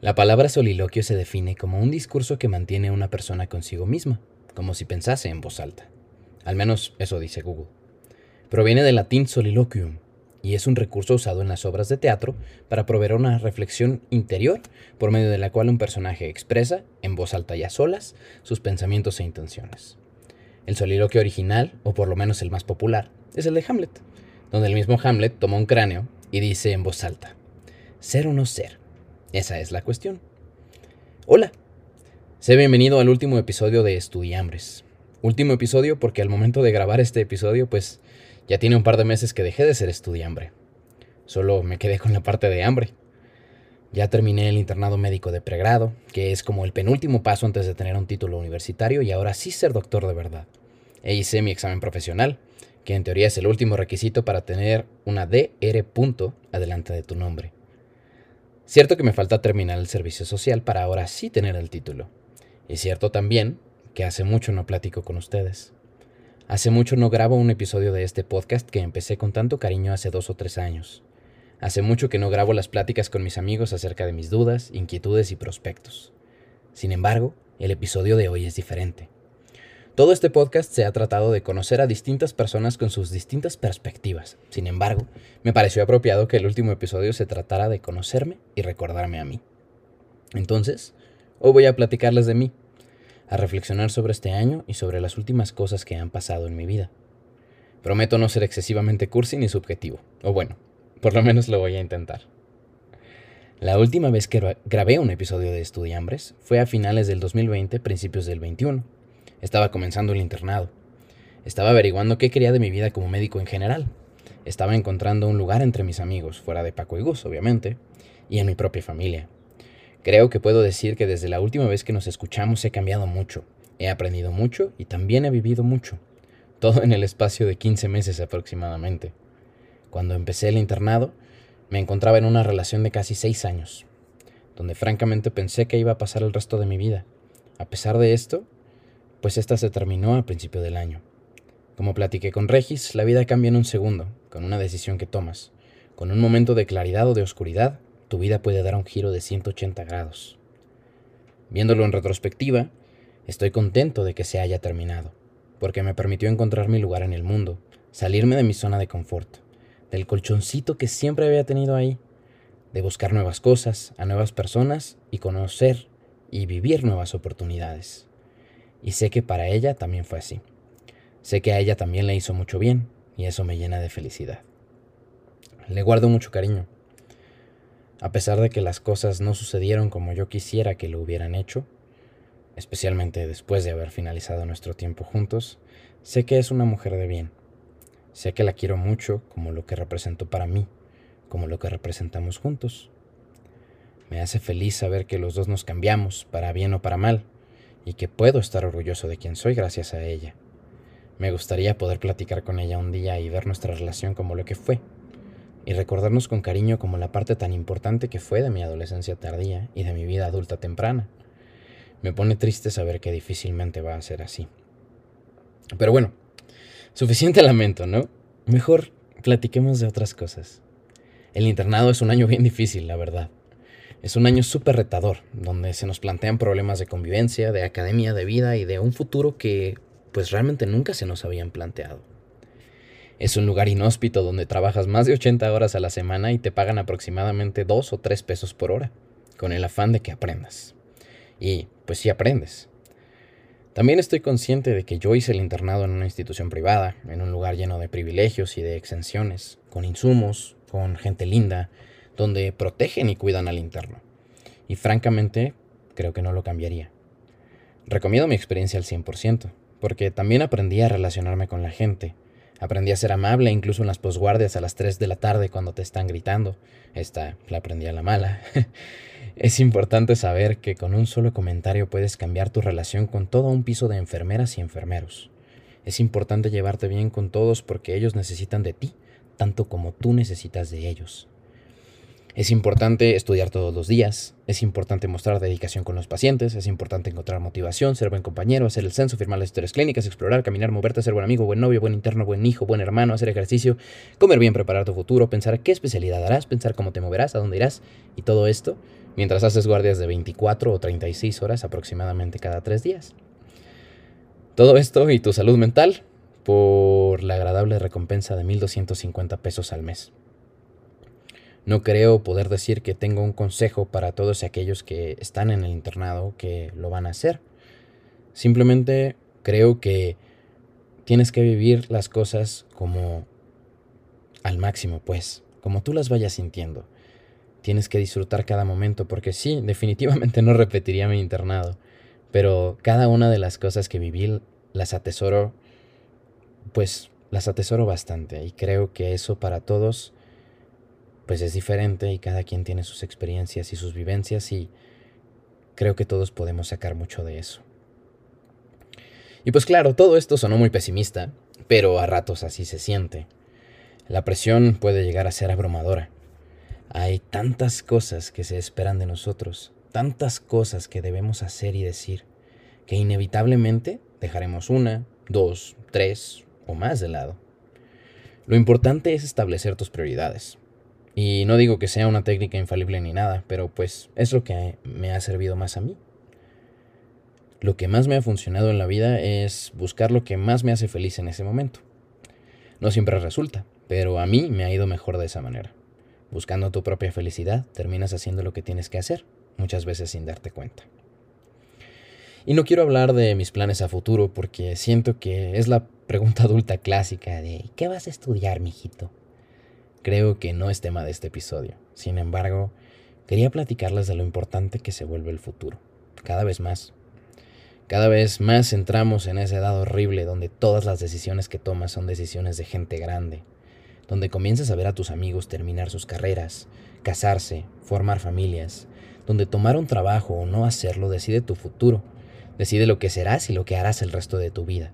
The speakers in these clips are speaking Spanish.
La palabra soliloquio se define como un discurso que mantiene una persona consigo misma, como si pensase en voz alta. Al menos eso dice Google. Proviene del latín soliloquium y es un recurso usado en las obras de teatro para proveer una reflexión interior por medio de la cual un personaje expresa, en voz alta y a solas, sus pensamientos e intenciones. El soliloquio original, o por lo menos el más popular, es el de Hamlet, donde el mismo Hamlet toma un cráneo y dice en voz alta, ser o no ser, esa es la cuestión. Hola, sé bienvenido al último episodio de Estudiambres. Último episodio porque al momento de grabar este episodio, pues ya tiene un par de meses que dejé de ser estudiambre. Solo me quedé con la parte de hambre. Ya terminé el internado médico de pregrado, que es como el penúltimo paso antes de tener un título universitario y ahora sí ser doctor de verdad. E hice mi examen profesional, que en teoría es el último requisito para tener una DR punto adelante de tu nombre. Cierto que me falta terminar el servicio social para ahora sí tener el título. Y cierto también que hace mucho no platico con ustedes. Hace mucho no grabo un episodio de este podcast que empecé con tanto cariño hace dos o tres años. Hace mucho que no grabo las pláticas con mis amigos acerca de mis dudas, inquietudes y prospectos. Sin embargo, el episodio de hoy es diferente. Todo este podcast se ha tratado de conocer a distintas personas con sus distintas perspectivas. Sin embargo, me pareció apropiado que el último episodio se tratara de conocerme y recordarme a mí. Entonces, hoy voy a platicarles de mí, a reflexionar sobre este año y sobre las últimas cosas que han pasado en mi vida. Prometo no ser excesivamente cursi ni subjetivo, o bueno, por lo menos lo voy a intentar. La última vez que grabé un episodio de Estudiambres fue a finales del 2020, principios del 21 estaba comenzando el internado. Estaba averiguando qué quería de mi vida como médico en general. Estaba encontrando un lugar entre mis amigos, fuera de Paco y Gus, obviamente, y en mi propia familia. Creo que puedo decir que desde la última vez que nos escuchamos he cambiado mucho, he aprendido mucho y también he vivido mucho. Todo en el espacio de 15 meses aproximadamente. Cuando empecé el internado, me encontraba en una relación de casi 6 años, donde francamente pensé que iba a pasar el resto de mi vida. A pesar de esto, pues esta se terminó a principio del año. Como platiqué con Regis, la vida cambia en un segundo, con una decisión que tomas. Con un momento de claridad o de oscuridad, tu vida puede dar un giro de 180 grados. Viéndolo en retrospectiva, estoy contento de que se haya terminado, porque me permitió encontrar mi lugar en el mundo, salirme de mi zona de confort, del colchoncito que siempre había tenido ahí, de buscar nuevas cosas, a nuevas personas y conocer y vivir nuevas oportunidades. Y sé que para ella también fue así. Sé que a ella también le hizo mucho bien y eso me llena de felicidad. Le guardo mucho cariño. A pesar de que las cosas no sucedieron como yo quisiera que lo hubieran hecho, especialmente después de haber finalizado nuestro tiempo juntos, sé que es una mujer de bien. Sé que la quiero mucho como lo que representó para mí, como lo que representamos juntos. Me hace feliz saber que los dos nos cambiamos, para bien o para mal, y que puedo estar orgulloso de quien soy gracias a ella. Me gustaría poder platicar con ella un día y ver nuestra relación como lo que fue, y recordarnos con cariño como la parte tan importante que fue de mi adolescencia tardía y de mi vida adulta temprana. Me pone triste saber que difícilmente va a ser así. Pero bueno, suficiente lamento, ¿no? Mejor platiquemos de otras cosas. El internado es un año bien difícil, la verdad. Es un año súper retador, donde se nos plantean problemas de convivencia, de academia, de vida y de un futuro que pues realmente nunca se nos habían planteado. Es un lugar inhóspito donde trabajas más de 80 horas a la semana y te pagan aproximadamente 2 o 3 pesos por hora, con el afán de que aprendas. Y pues sí aprendes. También estoy consciente de que yo hice el internado en una institución privada, en un lugar lleno de privilegios y de exenciones, con insumos, con gente linda, donde protegen y cuidan al interno. Y francamente, creo que no lo cambiaría. Recomiendo mi experiencia al 100%, porque también aprendí a relacionarme con la gente. Aprendí a ser amable incluso en las posguardias a las 3 de la tarde cuando te están gritando. Esta la aprendí a la mala. es importante saber que con un solo comentario puedes cambiar tu relación con todo un piso de enfermeras y enfermeros. Es importante llevarte bien con todos porque ellos necesitan de ti, tanto como tú necesitas de ellos. Es importante estudiar todos los días, es importante mostrar dedicación con los pacientes, es importante encontrar motivación, ser buen compañero, hacer el censo, firmar las historias clínicas, explorar, caminar, moverte, ser buen amigo, buen novio, buen interno, buen hijo, buen hermano, hacer ejercicio, comer bien, preparar tu futuro, pensar qué especialidad harás, pensar cómo te moverás, a dónde irás y todo esto mientras haces guardias de 24 o 36 horas aproximadamente cada tres días. Todo esto y tu salud mental por la agradable recompensa de 1.250 pesos al mes. No creo poder decir que tengo un consejo para todos aquellos que están en el internado que lo van a hacer. Simplemente creo que tienes que vivir las cosas como al máximo, pues, como tú las vayas sintiendo. Tienes que disfrutar cada momento, porque sí, definitivamente no repetiría mi internado, pero cada una de las cosas que viví las atesoro, pues las atesoro bastante y creo que eso para todos pues es diferente y cada quien tiene sus experiencias y sus vivencias y creo que todos podemos sacar mucho de eso. Y pues claro, todo esto sonó muy pesimista, pero a ratos así se siente. La presión puede llegar a ser abrumadora. Hay tantas cosas que se esperan de nosotros, tantas cosas que debemos hacer y decir, que inevitablemente dejaremos una, dos, tres o más de lado. Lo importante es establecer tus prioridades, y no digo que sea una técnica infalible ni nada, pero pues es lo que me ha servido más a mí. Lo que más me ha funcionado en la vida es buscar lo que más me hace feliz en ese momento. No siempre resulta, pero a mí me ha ido mejor de esa manera. Buscando tu propia felicidad, terminas haciendo lo que tienes que hacer, muchas veces sin darte cuenta. Y no quiero hablar de mis planes a futuro porque siento que es la pregunta adulta clásica de ¿qué vas a estudiar, mijito? Creo que no es tema de este episodio. Sin embargo, quería platicarles de lo importante que se vuelve el futuro. Cada vez más. Cada vez más entramos en esa edad horrible donde todas las decisiones que tomas son decisiones de gente grande. Donde comienzas a ver a tus amigos terminar sus carreras, casarse, formar familias. Donde tomar un trabajo o no hacerlo decide tu futuro. Decide lo que serás y lo que harás el resto de tu vida.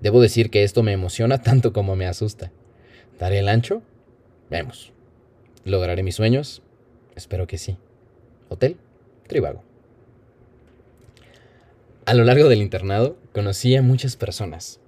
Debo decir que esto me emociona tanto como me asusta. ¿Daré el ancho? Vemos. ¿Lograré mis sueños? Espero que sí. Hotel Tribago. A lo largo del internado conocí a muchas personas,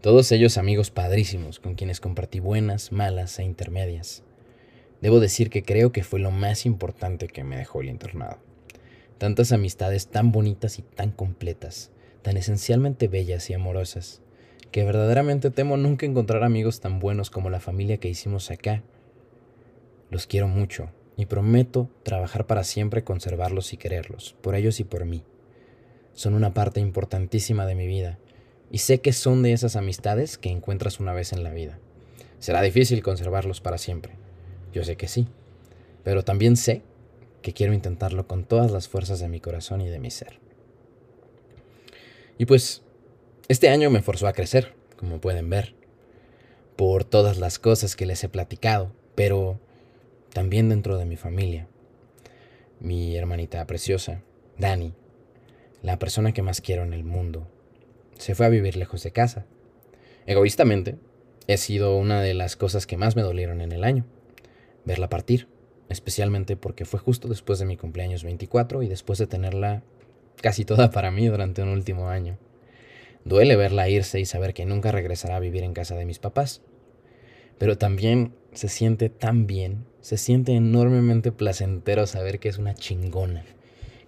todos ellos amigos padrísimos con quienes compartí buenas, malas e intermedias. Debo decir que creo que fue lo más importante que me dejó el internado. Tantas amistades tan bonitas y tan completas, tan esencialmente bellas y amorosas, que verdaderamente temo nunca encontrar amigos tan buenos como la familia que hicimos acá los quiero mucho y prometo trabajar para siempre conservarlos y quererlos, por ellos y por mí. Son una parte importantísima de mi vida y sé que son de esas amistades que encuentras una vez en la vida. Será difícil conservarlos para siempre. Yo sé que sí, pero también sé que quiero intentarlo con todas las fuerzas de mi corazón y de mi ser. Y pues, este año me forzó a crecer, como pueden ver, por todas las cosas que les he platicado, pero también dentro de mi familia. Mi hermanita preciosa, Dani, la persona que más quiero en el mundo, se fue a vivir lejos de casa. Egoístamente, he sido una de las cosas que más me dolieron en el año, verla partir, especialmente porque fue justo después de mi cumpleaños 24 y después de tenerla casi toda para mí durante un último año. Duele verla irse y saber que nunca regresará a vivir en casa de mis papás, pero también se siente tan bien, se siente enormemente placentero saber que es una chingona,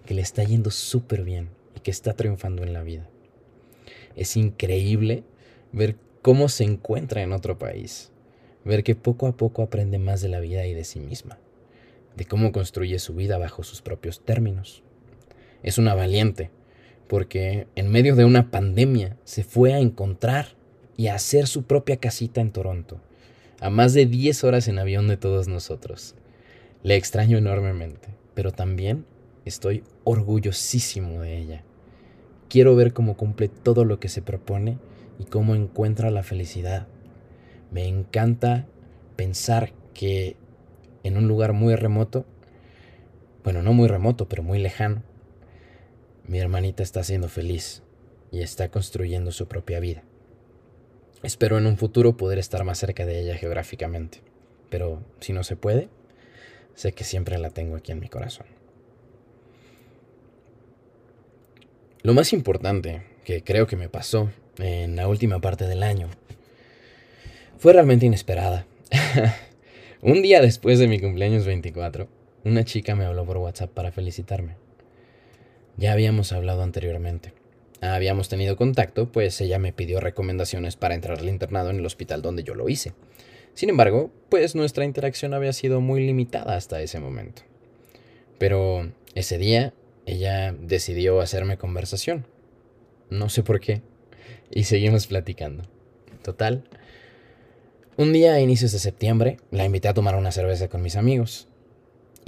que le está yendo súper bien y que está triunfando en la vida. Es increíble ver cómo se encuentra en otro país, ver que poco a poco aprende más de la vida y de sí misma, de cómo construye su vida bajo sus propios términos. Es una valiente, porque en medio de una pandemia se fue a encontrar y a hacer su propia casita en Toronto a más de 10 horas en avión de todos nosotros. Le extraño enormemente, pero también estoy orgullosísimo de ella. Quiero ver cómo cumple todo lo que se propone y cómo encuentra la felicidad. Me encanta pensar que en un lugar muy remoto, bueno, no muy remoto, pero muy lejano, mi hermanita está siendo feliz y está construyendo su propia vida. Espero en un futuro poder estar más cerca de ella geográficamente, pero si no se puede, sé que siempre la tengo aquí en mi corazón. Lo más importante que creo que me pasó en la última parte del año fue realmente inesperada. Un día después de mi cumpleaños 24, una chica me habló por WhatsApp para felicitarme. Ya habíamos hablado anteriormente. Habíamos tenido contacto, pues ella me pidió recomendaciones para entrar al internado en el hospital donde yo lo hice. Sin embargo, pues nuestra interacción había sido muy limitada hasta ese momento. Pero ese día ella decidió hacerme conversación. No sé por qué. Y seguimos platicando. Total, un día a inicios de septiembre la invité a tomar una cerveza con mis amigos.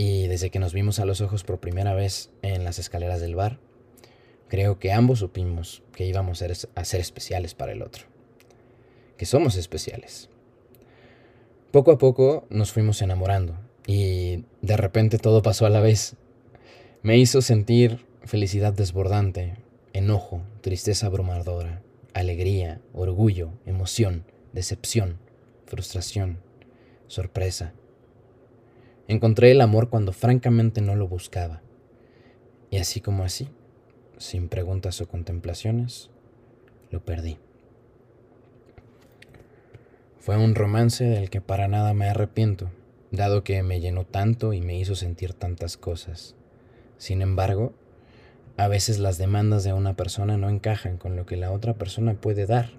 Y desde que nos vimos a los ojos por primera vez en las escaleras del bar, creo que ambos supimos que íbamos a ser especiales para el otro. Que somos especiales. Poco a poco nos fuimos enamorando y de repente todo pasó a la vez. Me hizo sentir felicidad desbordante, enojo, tristeza abrumadora, alegría, orgullo, emoción, decepción frustración, sorpresa. Encontré el amor cuando francamente no lo buscaba. Y así como así, sin preguntas o contemplaciones, lo perdí. Fue un romance del que para nada me arrepiento, dado que me llenó tanto y me hizo sentir tantas cosas. Sin embargo, a veces las demandas de una persona no encajan con lo que la otra persona puede dar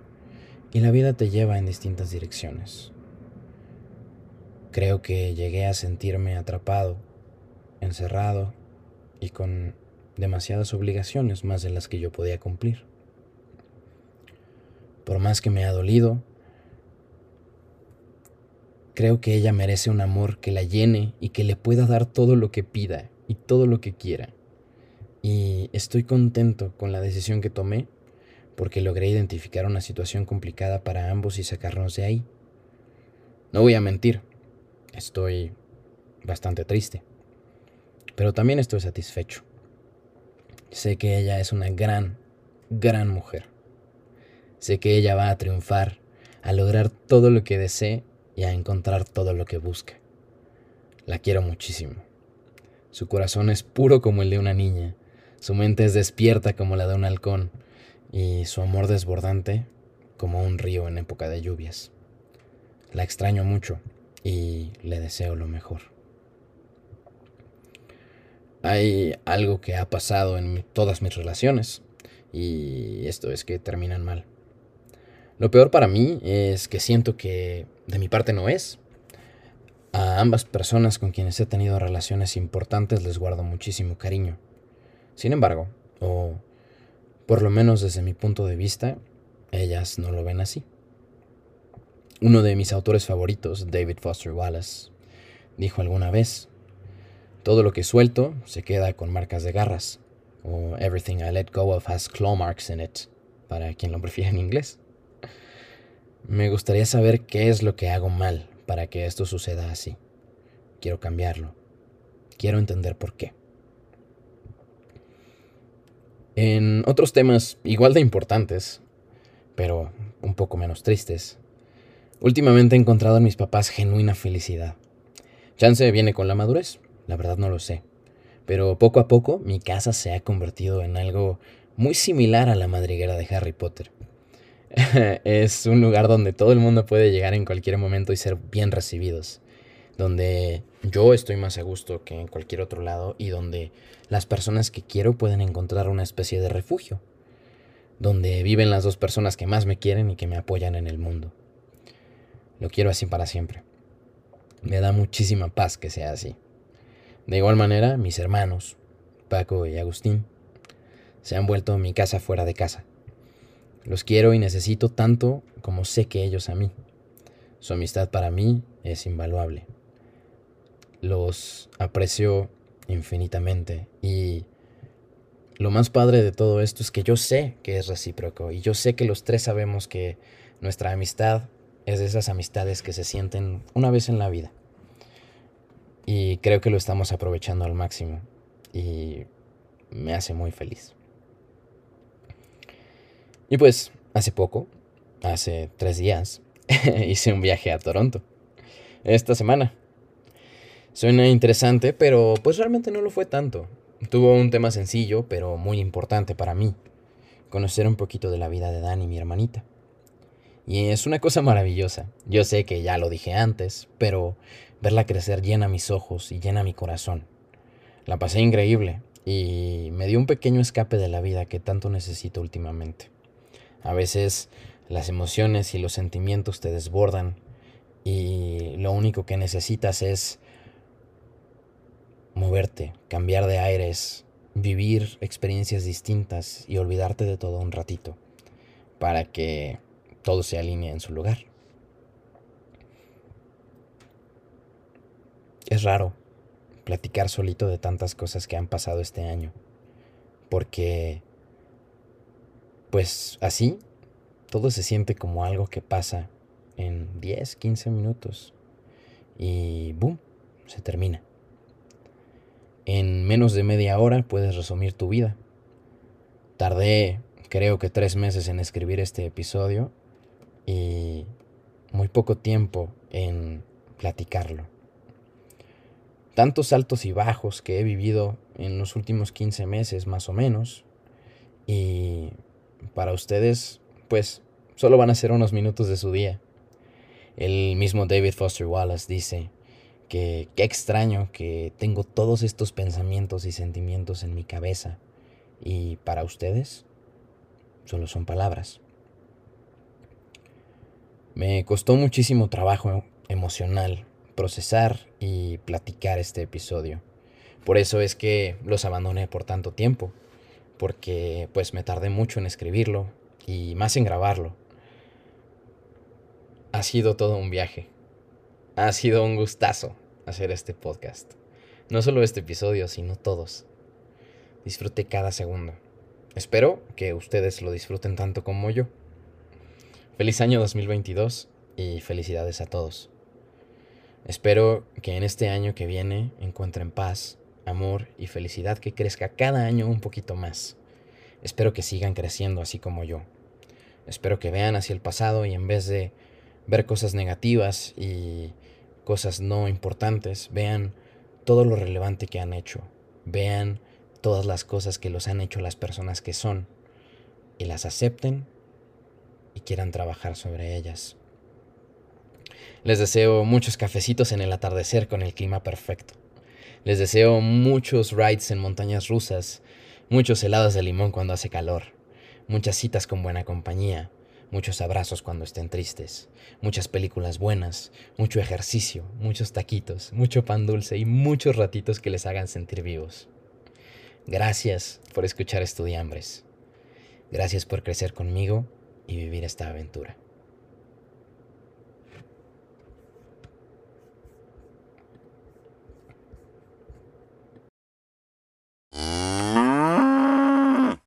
y la vida te lleva en distintas direcciones. Creo que llegué a sentirme atrapado, encerrado y con demasiadas obligaciones más de las que yo podía cumplir. Por más que me ha dolido, creo que ella merece un amor que la llene y que le pueda dar todo lo que pida y todo lo que quiera. Y estoy contento con la decisión que tomé porque logré identificar una situación complicada para ambos y sacarnos de ahí. No voy a mentir, estoy bastante triste, pero también estoy satisfecho. Sé que ella es una gran, gran mujer. Sé que ella va a triunfar, a lograr todo lo que desee y a encontrar todo lo que busca. La quiero muchísimo. Su corazón es puro como el de una niña, su mente es despierta como la de un halcón, y su amor desbordante como un río en época de lluvias. La extraño mucho y le deseo lo mejor. Hay algo que ha pasado en todas mis relaciones y esto es que terminan mal. Lo peor para mí es que siento que de mi parte no es. A ambas personas con quienes he tenido relaciones importantes les guardo muchísimo cariño. Sin embargo, o por lo menos desde mi punto de vista, ellas no lo ven así. Uno de mis autores favoritos, David Foster Wallace, dijo alguna vez, todo lo que suelto se queda con marcas de garras, o everything I let go of has claw marks in it, para quien lo prefiera en inglés. Me gustaría saber qué es lo que hago mal para que esto suceda así. Quiero cambiarlo. Quiero entender por qué. En otros temas igual de importantes, pero un poco menos tristes, últimamente he encontrado en mis papás genuina felicidad. Chance viene con la madurez, la verdad no lo sé, pero poco a poco mi casa se ha convertido en algo muy similar a la madriguera de Harry Potter. es un lugar donde todo el mundo puede llegar en cualquier momento y ser bien recibidos donde yo estoy más a gusto que en cualquier otro lado y donde las personas que quiero pueden encontrar una especie de refugio, donde viven las dos personas que más me quieren y que me apoyan en el mundo. Lo quiero así para siempre. Me da muchísima paz que sea así. De igual manera, mis hermanos, Paco y Agustín, se han vuelto mi casa fuera de casa. Los quiero y necesito tanto como sé que ellos a mí. Su amistad para mí es invaluable los aprecio infinitamente y lo más padre de todo esto es que yo sé que es recíproco y yo sé que los tres sabemos que nuestra amistad es de esas amistades que se sienten una vez en la vida. Y creo que lo estamos aprovechando al máximo y me hace muy feliz. Y pues, hace poco, hace tres días, hice un viaje a Toronto. Esta semana Suena interesante, pero pues realmente no lo fue tanto. Tuvo un tema sencillo, pero muy importante para mí. Conocer un poquito de la vida de Dani, mi hermanita. Y es una cosa maravillosa. Yo sé que ya lo dije antes, pero verla crecer llena mis ojos y llena mi corazón. La pasé increíble y me dio un pequeño escape de la vida que tanto necesito últimamente. A veces las emociones y los sentimientos te desbordan y lo único que necesitas es moverte, cambiar de aires, vivir experiencias distintas y olvidarte de todo un ratito para que todo se alinee en su lugar. Es raro platicar solito de tantas cosas que han pasado este año, porque pues así todo se siente como algo que pasa en 10, 15 minutos y boom, se termina. En menos de media hora puedes resumir tu vida. Tardé creo que tres meses en escribir este episodio y muy poco tiempo en platicarlo. Tantos altos y bajos que he vivido en los últimos 15 meses más o menos y para ustedes pues solo van a ser unos minutos de su día. El mismo David Foster Wallace dice que qué extraño que tengo todos estos pensamientos y sentimientos en mi cabeza y para ustedes solo son palabras. Me costó muchísimo trabajo emocional procesar y platicar este episodio. Por eso es que los abandoné por tanto tiempo, porque pues me tardé mucho en escribirlo y más en grabarlo. Ha sido todo un viaje. Ha sido un gustazo hacer este podcast. No solo este episodio, sino todos. Disfruté cada segundo. Espero que ustedes lo disfruten tanto como yo. Feliz año 2022 y felicidades a todos. Espero que en este año que viene encuentren paz, amor y felicidad que crezca cada año un poquito más. Espero que sigan creciendo así como yo. Espero que vean hacia el pasado y en vez de ver cosas negativas y cosas no importantes, vean todo lo relevante que han hecho. Vean todas las cosas que los han hecho las personas que son y las acepten quieran trabajar sobre ellas. Les deseo muchos cafecitos en el atardecer con el clima perfecto. Les deseo muchos rides en montañas rusas, muchos helados de limón cuando hace calor, muchas citas con buena compañía, muchos abrazos cuando estén tristes, muchas películas buenas, mucho ejercicio, muchos taquitos, mucho pan dulce y muchos ratitos que les hagan sentir vivos. Gracias por escuchar Estudiambres. Gracias por crecer conmigo y vivir esta aventura.